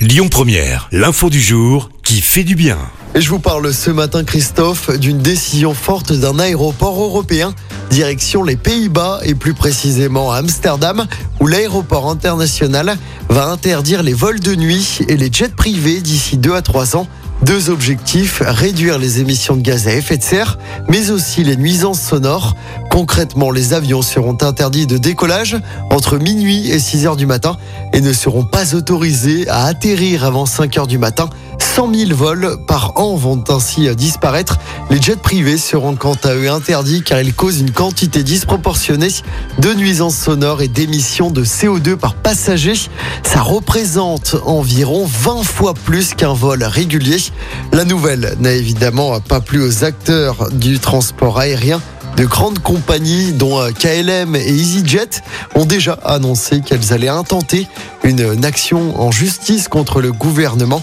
Lyon Première, l'info du jour qui fait du bien. Je vous parle ce matin, Christophe, d'une décision forte d'un aéroport européen, direction les Pays-Bas et plus précisément Amsterdam, où l'aéroport international va interdire les vols de nuit et les jets privés d'ici 2 à 3 ans. Deux objectifs, réduire les émissions de gaz à effet de serre, mais aussi les nuisances sonores. Concrètement, les avions seront interdits de décollage entre minuit et 6 heures du matin et ne seront pas autorisés à atterrir avant 5 heures du matin. 100 000 vols par an vont ainsi disparaître. Les jets privés seront quant à eux interdits car ils causent une quantité disproportionnée de nuisances sonores et d'émissions de CO2 par passager. Ça représente environ 20 fois plus qu'un vol régulier. La nouvelle n'a évidemment pas plu aux acteurs du transport aérien. De grandes compagnies, dont KLM et EasyJet, ont déjà annoncé qu'elles allaient intenter une action en justice contre le gouvernement